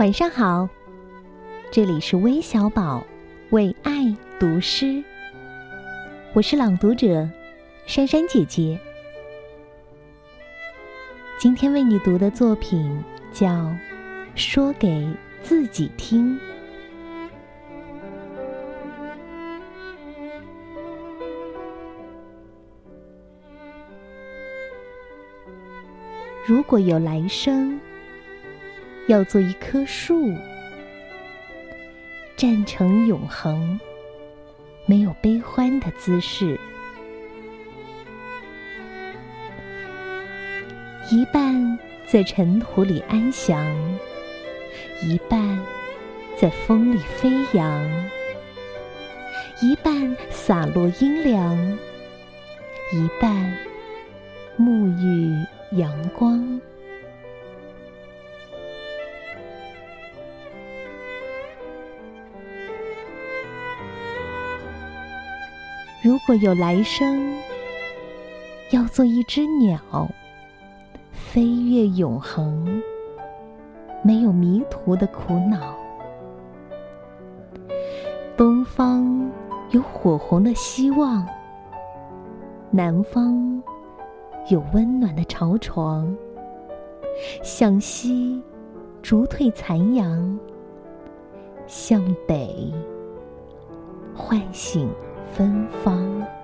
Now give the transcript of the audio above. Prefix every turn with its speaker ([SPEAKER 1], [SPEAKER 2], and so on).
[SPEAKER 1] 晚上好，这里是微小宝为爱读诗，我是朗读者珊珊姐姐。今天为你读的作品叫《说给自己听》。如果有来生，要做一棵树，站成永恒，没有悲欢的姿势。一半在尘土里安详，一半在风里飞扬，一半洒落阴凉，一半沐浴。如果有来生，要做一只鸟，飞越永恒，没有迷途的苦恼。东方有火红的希望，南方。有温暖的巢床，向西逐退残阳，向北唤醒芬芳。